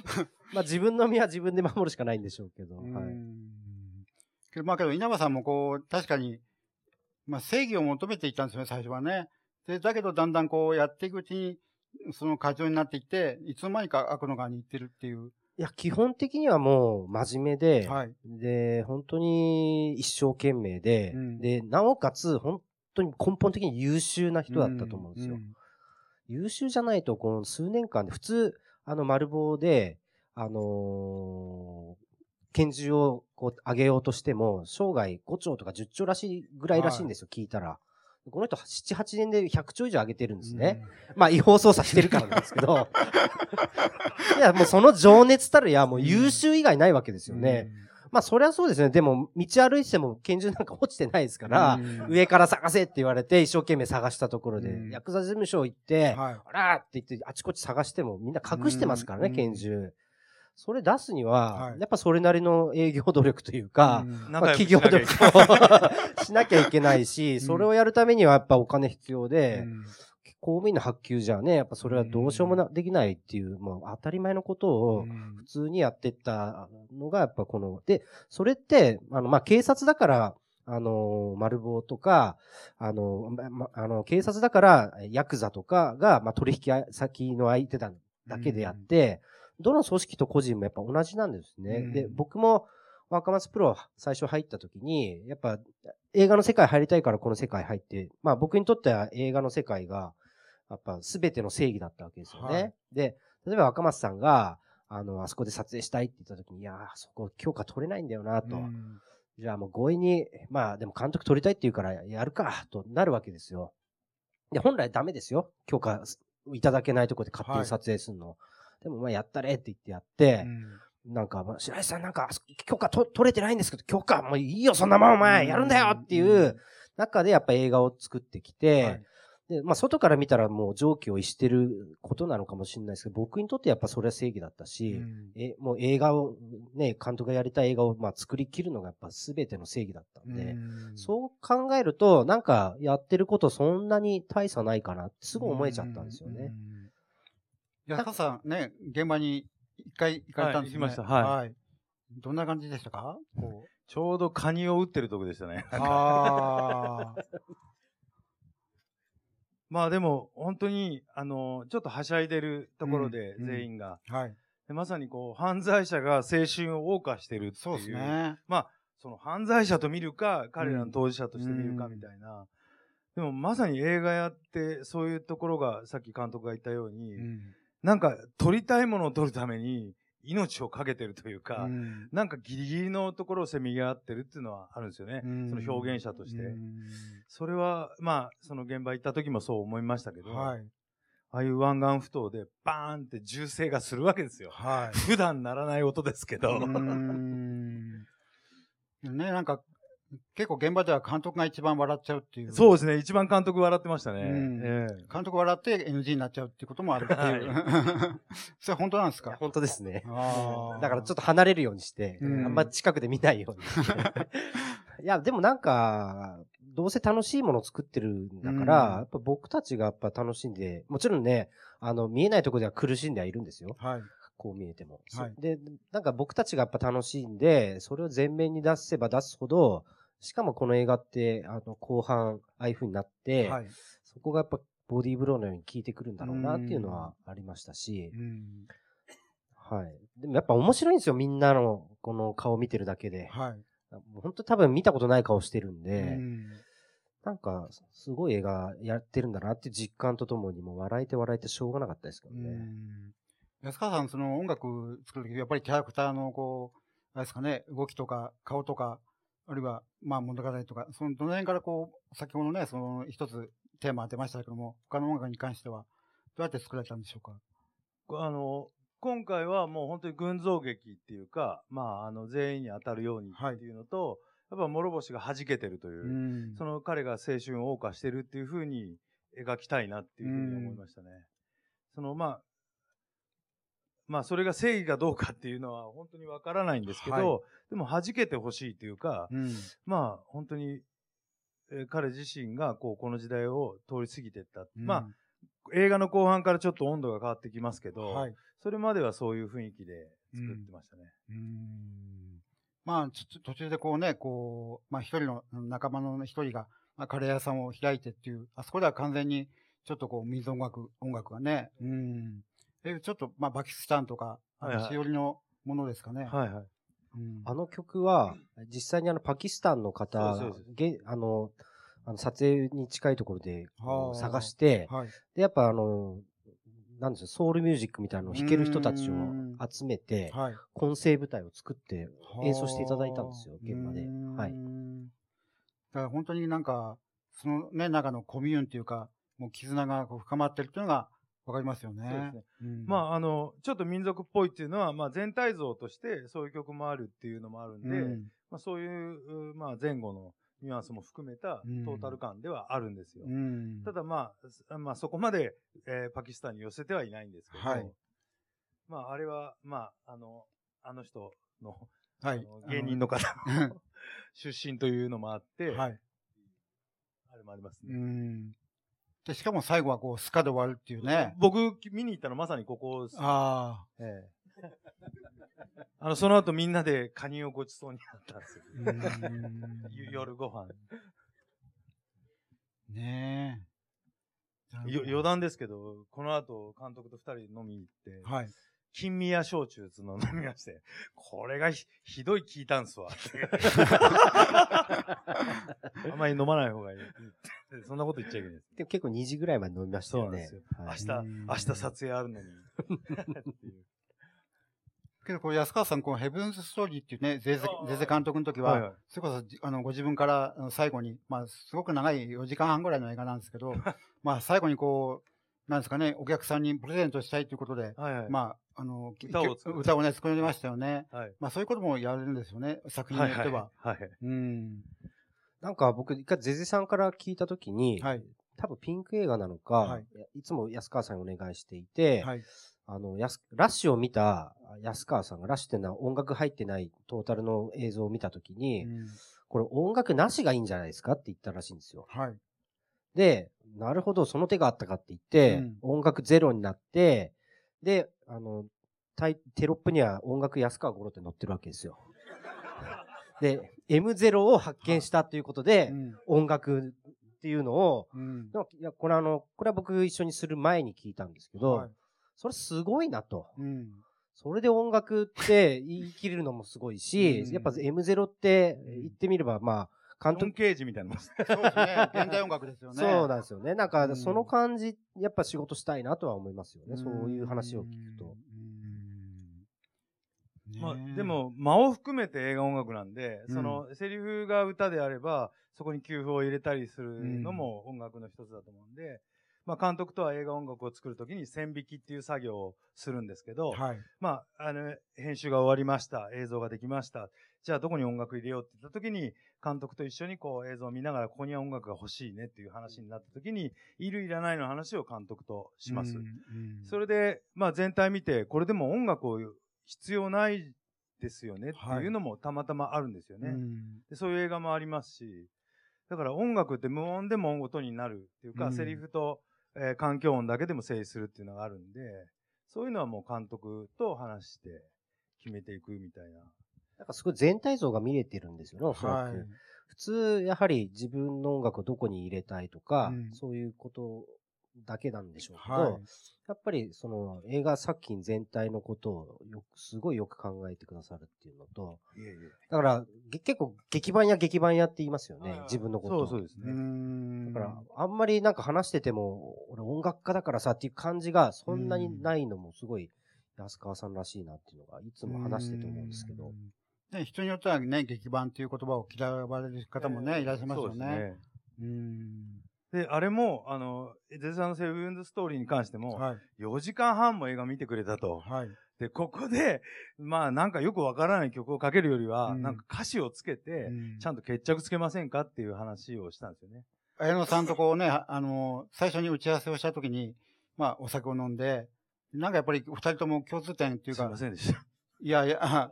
まあ自分の身は自分で守るしかないんでしょうけど。はい。まあけど稲葉さんもこう、確かに、まあ正義を求めていったんですよね、最初はね。で、だけどだんだんこうやっていくうちに、その過剰になっていって、いつの間にか悪の側に行ってるっていう。いや、基本的にはもう真面目で、はい。で、本当に一生懸命で、うんで、なおかつ本当に根本的に優秀な人だったと思うんですよ。ん優秀じゃないと、この数年間で、普通、あの、丸棒で、あのー拳銃をこう上げようとしても、生涯5兆とか10兆らしいぐらいらしいんですよ、聞いたら。この人、7、8年で100兆以上上げてるんですね。まあ、違法捜査してるからなんですけど。いや、もうその情熱たるや、もう優秀以外ないわけですよね。まあ、そりゃそうですね。でも、道歩いてても拳銃なんか落ちてないですから、上から探せって言われて、一生懸命探したところで、うんヤクザ事務所行って、はいあらーって言って、あちこち探してもみんな隠してますからね、うん拳銃。それ出すには、はい。やっぱそれなりの営業努力というか、うん。まあ、企業努力をしなきゃいけないし、それをやるためにはやっぱお金必要で、うん。公務員の発給じゃね、やっぱそれはどうしようもな、できないっていう、もう当たり前のことを普通にやってったのが、やっぱこの、で、それって、あの、まあ、警察だから、あの、丸棒とか、あの、ま、まあの、警察だから、ヤクザとかが、まあ、取引先の相手だ、だけであって、どの組織と個人もやっぱ同じなんですね。うんで、僕も、若松プロ最初入った時に、やっぱ映画の世界入りたいからこの世界入って、まあ僕にとっては映画の世界が、やっぱ全ての正義だったわけですよね。はいで、例えば若松さんが、あの、あそこで撮影したいって言った時に、いやー、そこ許可取れないんだよな、と。うんじゃあもう強引に、まあでも監督取りたいって言うからやるか、となるわけですよ。で、本来ダメですよ。許可いただけないところで勝手に撮影するの。でもまあやったれって言ってやって、なんか、まあ白石さんなんか、許可と取れてないんですけど、許可もういいよ、そんなもんお前、やるんだよっていう中でやっぱ映画を作ってきて、はい。で、まあ外から見たらもう常軌を逸してることなのかもしれないですけど、僕にとってやっぱそれは正義だったし、え、もう映画を、ね、監督がやりたい映画をまあ作り切るのがやっぱ全ての正義だったんで、そう考えると、なんかやってることそんなに大差ないかなってすぐ思えちゃったんですよね。安川さんね、現場に一回行かれたんですよね。はい行きましたはいどんな感じでしたか？こ ちょうどカニを撃ってるとこでしたね。う ああ。まあでも、本当に、あの、ちょっとはしゃいでるところで、うん全員が。はい。でまさにこう、犯罪者が青春を謳歌してるっていう。そうですね。まあ、その犯罪者と見るか、彼らの当事者として見るかみたいな。でもまさに映画やって、そういうところが、さっき監督が言ったように、なんか撮りたいものを撮るために命を懸けてるというか、うんなんかギリギリのところをせめぎ合ってるっていうのはあるんですよね。うんその表現者として。うんそれは、まあ、その現場行った時もそう思いましたけど、はい。ああいう湾岸埠頭でバーンって銃声がするわけですよ。はい。普段ならない音ですけど。ね、なんか、結構現場では監督が一番笑っちゃうっていう。そうですね。一番監督笑ってましたね。うんええ監督笑って NG になっちゃうっていうこともあるっていう。それは本当なんですか？本当ですね。だからちょっと離れるようにして、うんあんま近くで見ないようにして。いや、でもなんか、どうせ楽しいものを作ってるんだから、うんやっぱ僕たちがやっぱ楽しんで、もちろんね、あの、見えないところでは苦しんではいるんですよ。はい。こう見えても。はいで、なんか僕たちがやっぱ楽しんで、それを前面に出せば出すほど、しかもこの映画って、あの、後半、ああいう風になって、はい。そこがやっぱボディーブローのように効いてくるんだろうなっていうのはありましたし、うん。はい。でもやっぱ面白いんですよ、みんなのこの顔見てるだけで。はい。本当多分見たことない顔してるんうで、んなんか、すごい映画やってるんだなって実感とともに、もう笑えて笑えてしょうがなかったですけどね。安川さん、その音楽作るとき、やっぱりキャラクターのこう、あれですかね、動きとか顔とか、あるいは、まあ物語とか、そのどの辺からこう、先ほどね、その一つテーマ出ましたけども、他の音楽に関しては、どうやって作られたんでしょうか？あの、今回はもう本当に群像劇っていうか、まあ、あの、全員に当たるようにっていうのと、やっぱ諸星が弾けてるという、うん。その彼が青春を謳歌してるっていうふうに描きたいなっていうふうに思いましたね。その、まあ、まあ、それが正義かどうかっていうのは本当にわからないんですけど、はいでも弾けてほしいというか、うんまあ、本当に、えー彼自身がこう、この時代を通り過ぎていった。まあ、映画の後半からちょっと温度が変わってきますけど、はいそれまではそういう雰囲気で作ってましたね。まあ、ちょ途中でこうね、こう、まあ一人の仲間の一人が、まあ、カレー屋さんを開いてっていう、あそこでは完全に、ちょっとこう、水音楽、音楽がね、うん。え、ちょっと、まあ、バキスタンとか、あの、はいはい。しおりのものですかね。はいはい。あの曲は、実際にあの、パキスタンの方げあの、あの撮影に近いところではあ。探して、はい。で、やっぱあの、なんですよ、ソウルミュージックみたいなのを弾ける人たちを集めて、はい。混声部隊を作って演奏していただいたんですよ、現場で。はい。だから本当になんか、そのね、中のコミューンっていうか、もう絆がこう深まってるっていうのが、わかりますよね。そうですね。うんまあ、あの、ちょっと民族っぽいっていうのは、まあ、全体像としてそういう曲もあるっていうのもあるんで、うんまあ、そういう、うまあ、前後のニュアンスも含めたうんトータル感ではあるんですよ。うんただまあ、すまあ、そこまで、えーパキスタンに寄せてはいないんですけど、はいまあ、あれは、まあ、あの、あの人の、はい芸人の方の 出身というのもあって、はい。あれもありますうね。ん。で、しかも最後はこう、スカで終わるっていうね。僕、見に行ったのまさにここです。あええあの、その後みんなでカニをごちそうになったんですよ。夜ご飯。あ。ねえ。よ余談ですけど、この後監督と二人飲みに行って、はい。金宮焼酎つうのを飲みまして、これがひひどい効いたんすわ。あんまり飲まない方がいい。そんなこと言っちゃいけないです。でも結構2時ぐらいまで飲みましたよね。そうなんですよ。はい明日、明日撮影あるのに。けど、これ安川さん、このヘブンズストーリーっていうね、ゼゼゼゼ監督の時は、はいはいそれこそじ、あの、ご自分から最後に、まあ、すごく長い4時間半ぐらいの映画なんですけど、まあ、最後にこう、なんですかね、お客さんにプレゼントしたいということで、はいはい。まあ、あの、歌を歌をね、作りましたよね。はい。まあ、そういうこともやれるんですよね、作品によっては。はいはい。うん。なんか僕、一回ゼゼさんから聞いたときに、はい。多分ピンク映画なのか、はいい、つも安川さんにお願いしていて、はい。あの、やすラッシュを見た安川さんが、ラッシュっていうのは音楽入ってないトータルの映像を見たときに、うんこれ音楽なしがいいんじゃないですかって言ったらしいんですよ。はい。で、なるほど、その手があったかって言って、うん音楽ゼロになって、で、あの、タイテロップには音楽安川五郎って載ってるわけですよ。で、M0 を発見したっていうことで、うん音楽っていうのを、うんいや、これあの、これは僕一緒にする前に聞いたんですけど、はいそれすごいなと。うん。それで音楽って言い切れるのもすごいし、うんやっぱ M0 って言ってみれば、まあ、監督、ケージみたいなもんです。そうですね。現代音楽ですよね。そうなんですよね。なんか、うんその感じ、やっぱ仕事したいなとは思いますよね。そういう話を聞くと。うん。まあで、も、間を含めて映画音楽なんで、うんその、セリフが歌であれば、そこに給付を入れたりするのも音楽の一つだと思うんで、まあ、監督とは映画音楽を作るときに線引きっていう作業をするんですけど、はい。まあ、あの、編集が終わりました。映像ができました。じゃあどこに音楽入れようって言った時に、監督と一緒にこう映像を見ながら、ここには音楽が欲しいねっていう話になった時に、いるいらないの話を監督とします。それで、まあ全体見て、これでも音楽を必要ないですよねっていうのもたまたまあるんですよね。うんでそういう映画もありますし、だから音楽って無音でも音になるっていうか、うんセリフと、えー環境音だけでも成立するっていうのがあるんで、そういうのはもう監督と話して決めていくみたいな。なんかすごい全体像が見れてるんですよね、おそらく。はい。普通、やはり自分の音楽をどこに入れたいとか、うんそういうことだけなんでしょうけど、はい。やっぱりその映画作品全体のことをよく、すごいよく考えてくださるっていうのと、いえいえ。だからげ結構劇版や劇版やって言いますよね、自分のことそうそうですね。ん。だから、あんまりなんか話してても、俺音楽家だからさっていう感じがそんなにないのもすごい安川さんらしいなっていうのがいつも話してて思うんですけど。うん。ね、人によってはね、劇版っていう言葉を嫌われる方もね、いらっしゃいますよそうね。ですうん。で、あれも、あの、ゼゼさんのセブンズストーリーに関しても、はい。4時間半も映画見てくれたと。はい。で、ここで、まあなんかよくわからない曲をかけるよりは、うんなんか歌詞をつけて、うんちゃんと決着つけませんかっていう話をしたんですよね。綾野さんとこうね、あ あの、最初に打ち合わせをしたときに、まあ、お酒を飲んで、なんかやっぱり二人とも共通点っていうかすいま、せんでした。いやいや、あ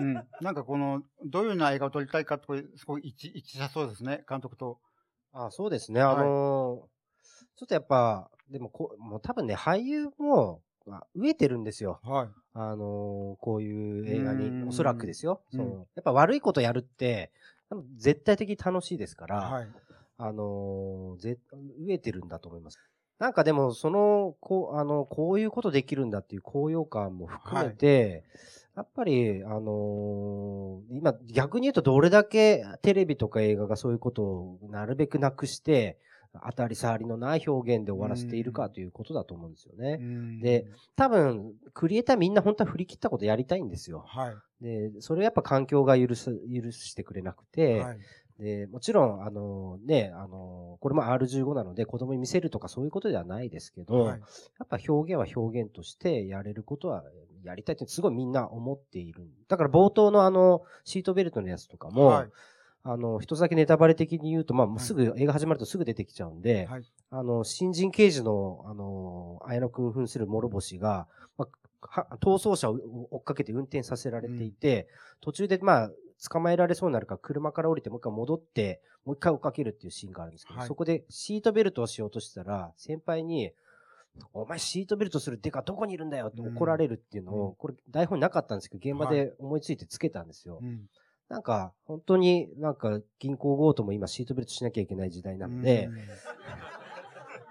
うん。なんかこの、どういうような映画を撮りたいかとか、すごい一致、したそうですね、監督と。あそうですね。あのーちょっとやっぱ、でもこう、もう多分ね、俳優も、まあ、飢えてるんですよ。はい。あのーこういう映画うに、んおそらくですよ。うんそのやっぱ悪いことやるって、多分絶対的に楽しいですから、はい。あのーぜ、飢えてるんだと思います。なんかでも、その、こう、あの、こういうことできるんだっていう高揚感も含めて、やっぱり、あのー今、逆に言うとどれだけテレビとか映画がそういうことをなるべくなくして、当たり障りのない表現で終わらせているかということだと思うんですよね。うんで、多分、クリエイターみんな本当は振り切ったことやりたいんですよ。はい。で、それをやっぱ環境が許す、許してくれなくて、はい。で、もちろん、あのね、あのこれも R15 なので子供に見せるとかそういうことではないですけど、はい。やっぱ表現は表現としてやれることはやりたいってすごいみんな思っている。だから冒頭のあの、シートベルトのやつとかも、はい。あの、一つだけネタバレ的に言うと、まあ、すぐ、映画始まるとすぐ出てきちゃうんで、はい。あの、新人刑事の、あの、綾野くん扮する諸星が、まあ、は逃走車を追っかけて運転させられていて、途中で、まあ、捕まえられそうになるから車から降りてもう一回戻って、もう一回追っかけるっていうシーンがあるんですけど、はい。そこでシートベルトをしようとしたら、先輩に、お前シートベルトするデカどこにいるんだよって怒られるっていうのを、これ台本になかったんですけど、現場で思いついてつけたんですよ。うん。なんか、本当になんか銀行強盗も今シートベルトしなきゃいけない時代なので、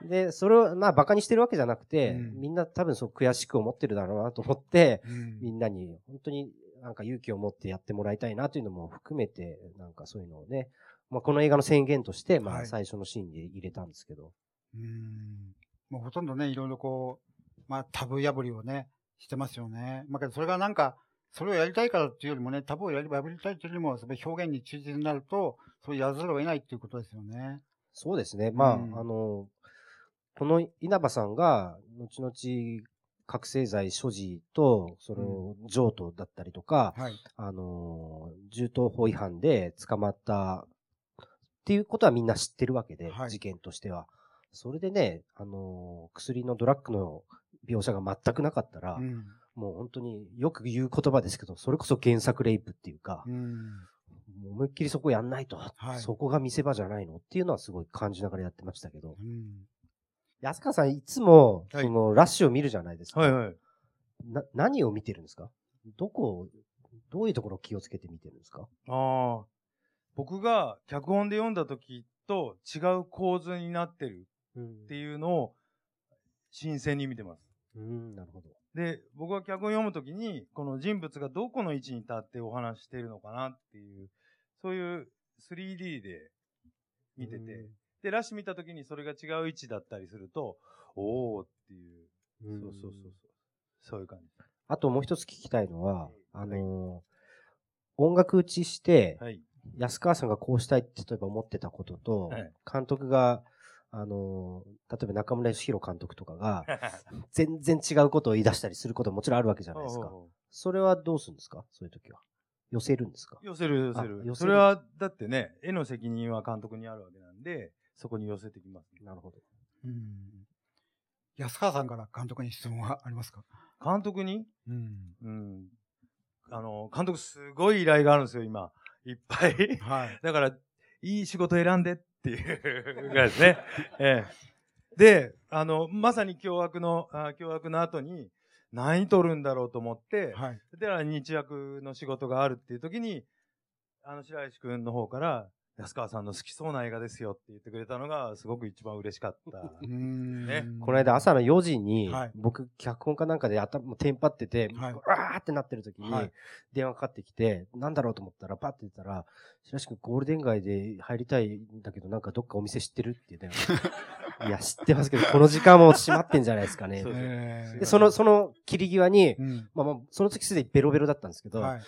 で、それをまあバカにしてるわけじゃなくて、みんな多分そう悔しく思ってるだろうなと思って、みんなに本当になんか勇気を持ってやってもらいたいなというのも含めて、なんかそういうのをね、まあこの映画の宣言として、まはいあ最初のシーンで入れたんですけど。うんもうほとんどね、いろいろこう、まあタブー破りをね、してますよね。まあけどそれがなんか、それをやりたいからっていうよりもね、タブーをやり破りたいというよりも、それ表現に忠実になると、そうやらざるを得ないっていうことですよね。そうですね。まあ、うんあの、この稲葉さんが、後々、覚醒剤所持と、その、譲渡だったりとか、はい。あの、銃刀法違反で捕まったっていうことはみんな知ってるわけで、事件としては。それでね、あの、薬のドラッグの描写が全くなかったら、うん。もう本当によく言う言葉ですけど、それこそ原作レイプっていうか、うん。もう思いっきりそこやんないと、はい。そこが見せ場じゃないのっていうのはすごい感じながらやってましたけど。うん安川さんいつも、はいそのラッシュを見るじゃないですか。はいはい。な、何を見てるんですか？どこを、どういうところを気をつけて見てるんですか？ああ。僕が脚本で読んだ時と違う構図になってるっていうのを新鮮に見てます。うん、なるほど。で、僕が脚本読むときに、この人物がどこの位置に立ってお話ししているのかなっていう、そういう 3D で見てて、で、ラッシュ見たときにそれが違う位置だったりすると、おーっていう、そうそうそうそう、そういう感じ。あともう一つ聞きたいのは、あのー音楽打ちして、はい。安川さんがこうしたいって例えば思ってたことと、はい。監督が、あのー例えば中村義弘監督とかが、全然違うことを言い出したりすることももちろんあるわけじゃないですか。それはどうするんですか？そういう時は。寄せるんですか？寄せる寄せある。寄せる。それは、だってね、絵の責任は監督にあるわけなんで、そこに寄せてきます。なるほど。うん安川さんから監督に質問はありますか？監督に？うん。うん。あの、監督すごい依頼があるんですよ、今。いっぱい。はい。だから、いい仕事選んでっていうぐらいですね。ええ。で、あの、まさに凶悪の、あ凶悪の後に、何撮るんだろうと思って、はい。で、日役の仕事があるっていう時に、あの、白石くんの方から、安川さんの好きそうな映画ですよって言ってくれたのが、すごく一番嬉しかった。ね。この間朝の4時に、はい僕、脚本かなんかで頭、テンパってて、はいわーってなってる時に、はい電話かかってきて、なんだろうと思ったら、パッて出たら、白石君ゴールデン街で入りたいんだけど、なんかどっかお店知ってるって言うね。いや、知ってますけど、この時間も閉まってんじゃないですかね。そで、その、その切り際に、うんまあまあ、その時すでにベロベロだったんですけど、はい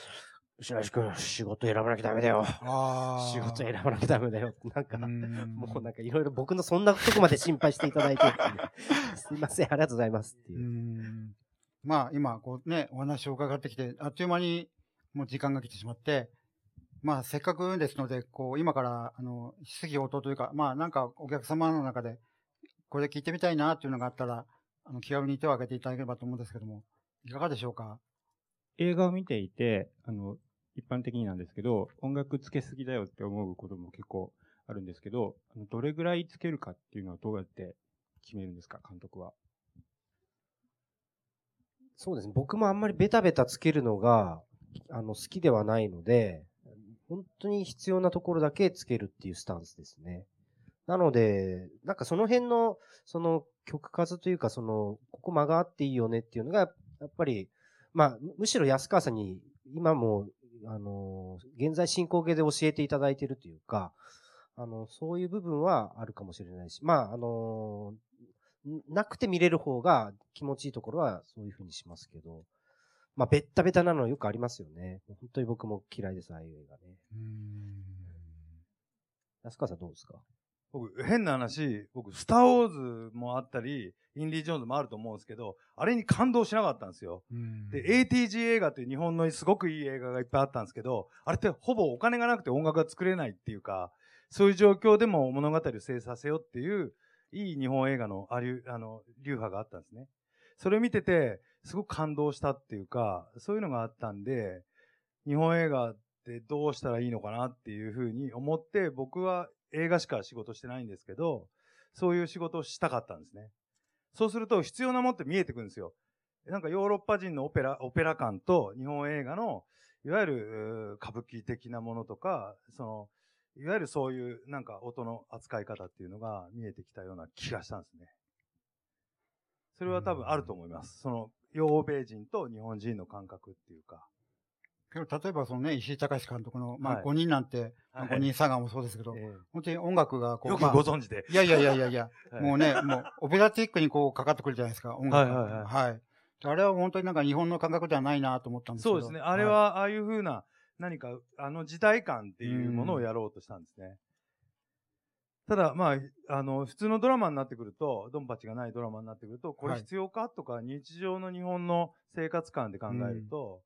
白石君、仕事選ばなきゃダメだよ。仕事選ばなきゃダメだよ。なんか、んもうなんかいろいろ僕のそんなとこまで心配していただいて、すいません、ありがとうございますっていう。うんまあ今、こうね、お話を伺ってきて、あっという間にもう時間が来てしまって、まあせっかくですので、こう今から、あの、質疑応答というか、まあなんかお客様の中で、これ聞いてみたいなっていうのがあったら、あの、気軽に手を挙げていただければと思うんですけども、いかがでしょうか？映画を見ていて、あの、一般的になんですけど、音楽つけすぎだよって思うことも結構あるんですけど、どれぐらいつけるかっていうのはどうやって決めるんですか、監督は。そうですね。僕もあんまりベタベタつけるのが、あの、好きではないので、本当に必要なところだけつけるっていうスタンスですね。なので、なんかその辺の、その曲数というか、その、ここ間があっていいよねっていうのが、やっぱり、まあ、むしろ安川さんに、今も、あの、現在進行形で教えていただいているというか、あの、そういう部分はあるかもしれないし、まあ、あの、んなくて見れる方が気持ちいいところはそういうふうにしますけど、まあ、ベッタベタなのよくありますよね。本当に僕も嫌いです、ああいう映画ね。安川さんどうですか？僕、変な話、僕、スター・ウォーズもあったり、インディ・ジョーンズもあると思うんですけど、あれに感動しなかったんですよ。で、ATG 映画っていう日本のすごくいい映画がいっぱいあったんですけど、あれってほぼお金がなくて音楽が作れないっていうか、そういう状況でも物語を成させようっていう、いい日本映画のありあの流派があったんですね。それを見てて、すごく感動したっていうか、そういうのがあったんで、日本映画ってどうしたらいいのかなっていうふうに思って、僕は映画しか仕事してないんですけど、そういう仕事をしたかったんですね。そうすると必要なものって見えてくるんですよ。なんかヨーロッパ人のオペラ、オペラ感と日本映画の、いわゆる歌舞伎的なものとか、その、いわゆるそういうなんか音の扱い方っていうのが見えてきたような気がしたんですね。それは多分あると思います。その、欧米人と日本人の感覚っていうか。けど、例えばそのね、石井隆監督の、まあ、はい5人なんて、はい5人サガもそうですけど、本当に音楽がこう、よくまあご存知でいやいやいやいやいや、はいもうね、もう、オペラチックにこう、かかってくるじゃないですか、音楽が。はいはいはいはい。あれは本当になんか日本の感覚ではないなと思ったんですけど。そうですね。あれは、ああいう風な、何か、あの時代感っていうものをやろうとしたんですね。ただ、まあ、あの、普通のドラマになってくると、ドンパチがないドラマになってくると、これはい必要かとか、日常の日本の生活感で考えると、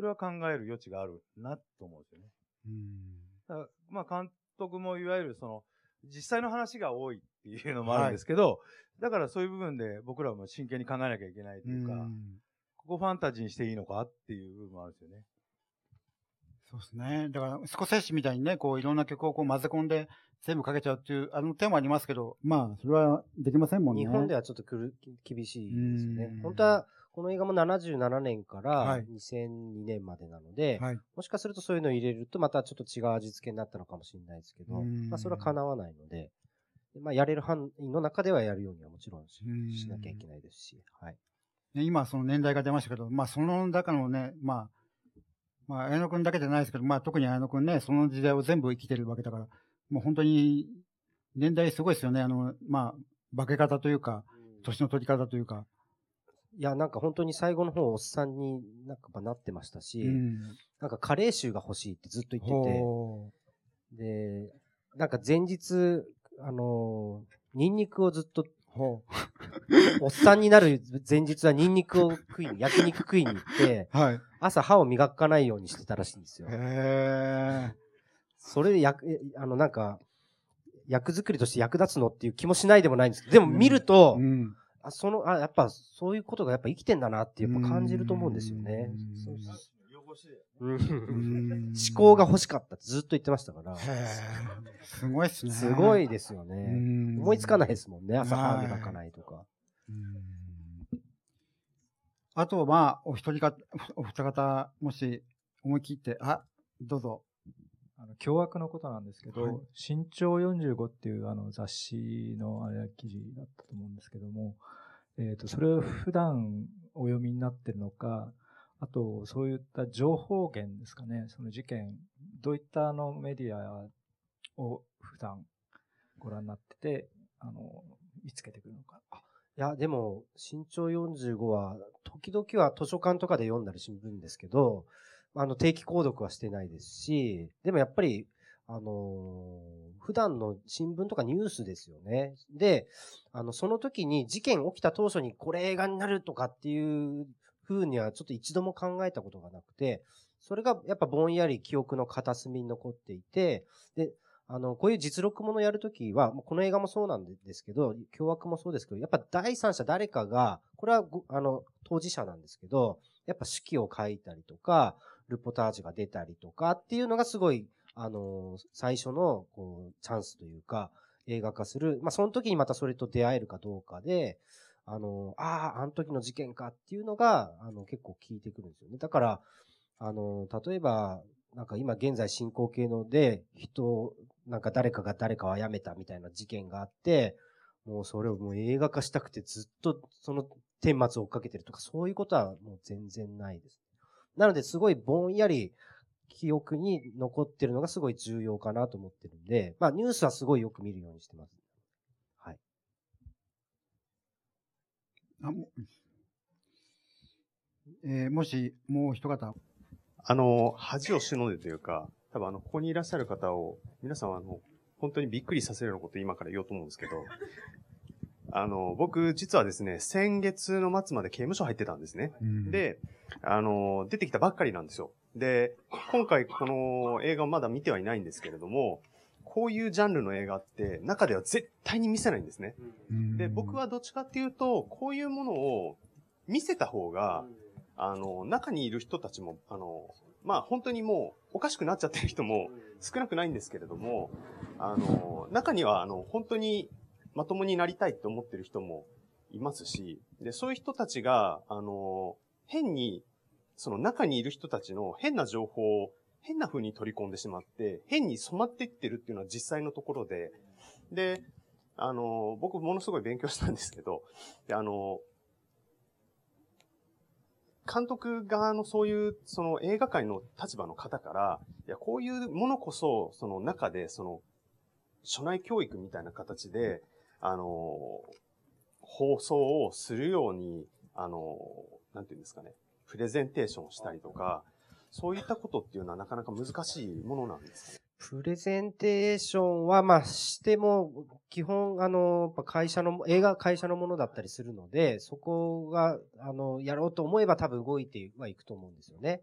それは考える余地があるなと思うんですよね。だからまあ、監督もいわゆるその、実際の話が多いっていうのもあるんですけど、だからそういう部分で僕らも真剣に考えなきゃいけないというか、ここファンタジーにしていいのかっていう部分もあるんですよね。そうですね。だから、スコセッシみたいにね、こう、いろんな曲をこう混ぜ込んで、全部かけちゃうっていう、あの手もありますけど、まあ、それはできませんもんね。日本ではちょっとくる厳しいですよねうん。本当は、この映画も77年からはい2002年までなので、はいもしかするとそういうのを入れるとまたちょっと違う味付けになったのかもしれないですけど、うんまあそれは叶わないので、まあやれる範囲の中ではやるようにはもちろんしなきゃいけないですし、はい。ね今、その年代が出ましたけど、まあ、その中のね、まあ、まあ、綾野くんだけじゃないですけど、まあ、特に綾野くんね、その時代を全部生きてるわけだから、もう本当に、年代すごいですよね。あの、まあ、化け方というか、年の取り方というか。いや、なんか本当に最後の方おっさんになんかなってましたし、うん。なんかカレー臭が欲しいってずっと言ってて、ほで、なんか前日、あのーニンニクをずっと、おっさんになる前日はニンニクを食いに、焼肉食いに行って、はい。朝歯を磨かないようにしてたらしいんですよ。へそれで役、えあの、なんか、役作りとして役立つのっていう気もしないでもないんですけど、でも見ると、あその、あ、やっぱそういうことがやっぱ生きてんだなってやっぱ感じると思うんですよね。そうそううん 思考が欲しかったってずっと言ってましたから。すごいっすね。すごいですよね。うん思いつかないですもんね。朝歯はい磨かないとか。あと、まあ、お一人か、お二方、もし思い切って、あ、どうぞ。あの凶悪のことなんですけど、はい身長45っていうあの雑誌のあれ記事だったと思うんですけども、えー、とそれを普段お読みになってるのか、あとそういった情報源ですかね、その事件、どういったあのメディアを普段ご覧になってて、あの見つけてくるのか。いや、でも、身長45は、時々は図書館とかで読んだりするんですけど、あの、定期購読はしてないですし、でもやっぱり、あのー普段の新聞とかニュースですよね。で、あの、その時に事件起きた当初にこれ映画になるとかっていう風にはちょっと一度も考えたことがなくて、それがやっぱぼんやり記憶の片隅に残っていて、で、あの、こういう実録ものやるときは、この映画もそうなんですけど、凶悪もそうですけど、やっぱ第三者誰かが、これはあの、当事者なんですけど、やっぱ手記を書いたりとか、ルポタージュが出たりとかっていうのがすごい、あの、最初の、こう、チャンスというか、映画化する。まあ、その時にまたそれと出会えるかどうかで、あの、ああ、あの時の事件かっていうのが、あの、結構効いてくるんですよね。だから、あの、例えば、なんか今現在進行形ので、人、なんか誰かが誰かを殺めたみたいな事件があって、もうそれをもう映画化したくてずっとその顛末を追っかけてるとか、そういうことはもう全然ないです。なので、すごいぼんやり記憶に残ってるのがすごい重要かなと思ってるんで、まあニュースはすごいよく見るようにしてます。はい。あもえーもし、もう一方。あの、恥を忍んでというか、多分あの、ここにいらっしゃる方を、皆さんはあの、本当にびっくりさせるようなこと今から言おうと思うんですけど、あの、僕、実はですね、先月の末まで刑務所入ってたんですね。うんで、あの、出てきたばっかりなんですよ。で、今回この映画をまだ見てはいないんですけれども、こういうジャンルの映画って中では絶対に見せないんですね。で、僕はどっちかっていうと、こういうものを見せた方が、あの、中にいる人たちも、あの、まあ本当にもうおかしくなっちゃってる人も少なくないんですけれども、あの、中にはあの、本当にまともになりたいって思ってる人もいますし、で、そういう人たちが、あの、変に、その中にいる人たちの変な情報を変な風に取り込んでしまって、変に染まっていってるっていうのは実際のところで、で、あの、僕ものすごい勉強したんですけど、であの、監督側のそういう、その映画界の立場の方から、いや、こういうものこそ、その中で、その、初内教育みたいな形で、あの、放送をするように、あの、なんていうんですかね、プレゼンテーションをしたりとか、そういったことっていうのはなかなか難しいものなんですか？ね。プレゼンテーションは、まあ、しても、基本、あの、会社の、映画会社のものだったりするので、そこが、あの、やろうと思えば多分動いてはいくと思うんですよね。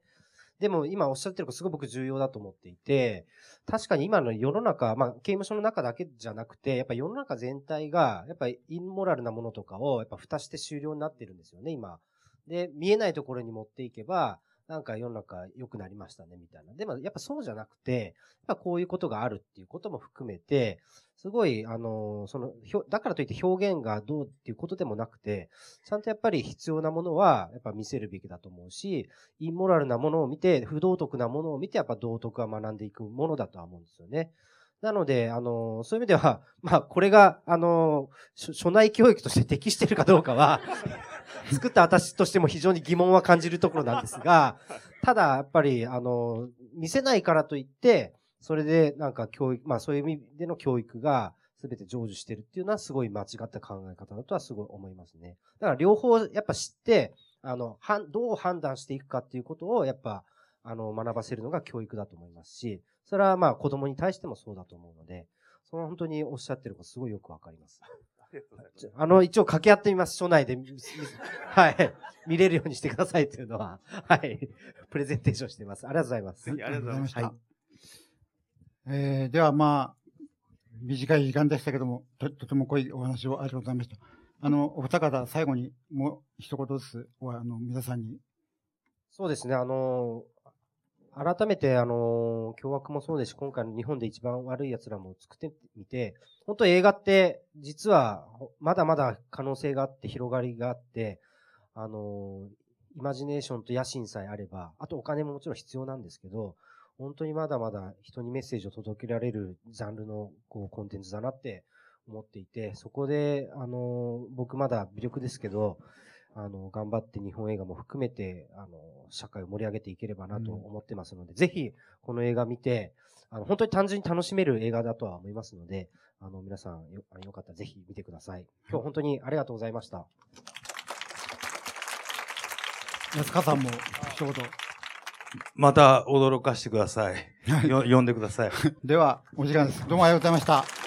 でも今おっしゃってることすごく僕重要だと思っていて、確かに今の世の中、まあ刑務所の中だけじゃなくて、やっぱ世の中全体が、やっぱりインモラルなものとかをやっぱ蓋して終了になってるんですよね、今。で、見えないところに持っていけば、なんか世の中良くなりましたね、みたいな。でもやっぱそうじゃなくて、やっぱこういうことがあるっていうことも含めて、すごい、あの、その、だからといって表現がどうっていうことでもなくて、ちゃんとやっぱり必要なものは、やっぱ見せるべきだと思うし、インモラルなものを見て、不道徳なものを見て、やっぱ道徳は学んでいくものだとは思うんですよね。なので、あの、そういう意味では、まあ、これが、あの、初初内教育として適してるかどうかは、作った私としても非常に疑問は感じるところなんですが、ただ、やっぱり、あの、見せないからといって、それでなんか教育、まあそういう意味での教育が全て成就してるっていうのはすごい間違った考え方だとはすごい思いますね。だから両方やっぱ知って、あの、はんどう判断していくかっていうことをやっぱ、あの、学ばせるのが教育だと思いますし、それはまあ子供に対してもそうだと思うので、その本当におっしゃってることすごいよくわかります。あの、一応掛け合ってみます。署内で。はい。見れるようにしてくださいっていうのは、はい。プレゼンテーションしてます。ありがとうございます。ありがとうございました。はいえーではまあ、短い時間でしたけども、と、とても濃いお話をありがとうございました。あの、お二方、最後にもう一言ずつ、おあの、皆さんに。そうですね、あのー、改めて、あのー、凶悪もそうですし、今回の日本で一番悪い奴らも作ってみて、本当映画って、実は、まだまだ可能性があって、広がりがあって、あのー、イマジネーションと野心さえあれば、あとお金ももちろん必要なんですけど、本当にまだまだ人にメッセージを届けられるジャンルのこうコンテンツだなって思っていて、そこで、あの、僕まだ微力ですけど、あの、頑張って日本映画も含めて、あの、社会を盛り上げていければなと思ってますので、ぜひ、この映画見て、あの、本当に単純に楽しめる映画だとは思いますので、あの、皆さんよ、よかったらぜひ見てください。今日本当にありがとうございました。安川さんも一言。また驚かしてください。よ呼んでください。では、お時間です。どうもありがとうございました。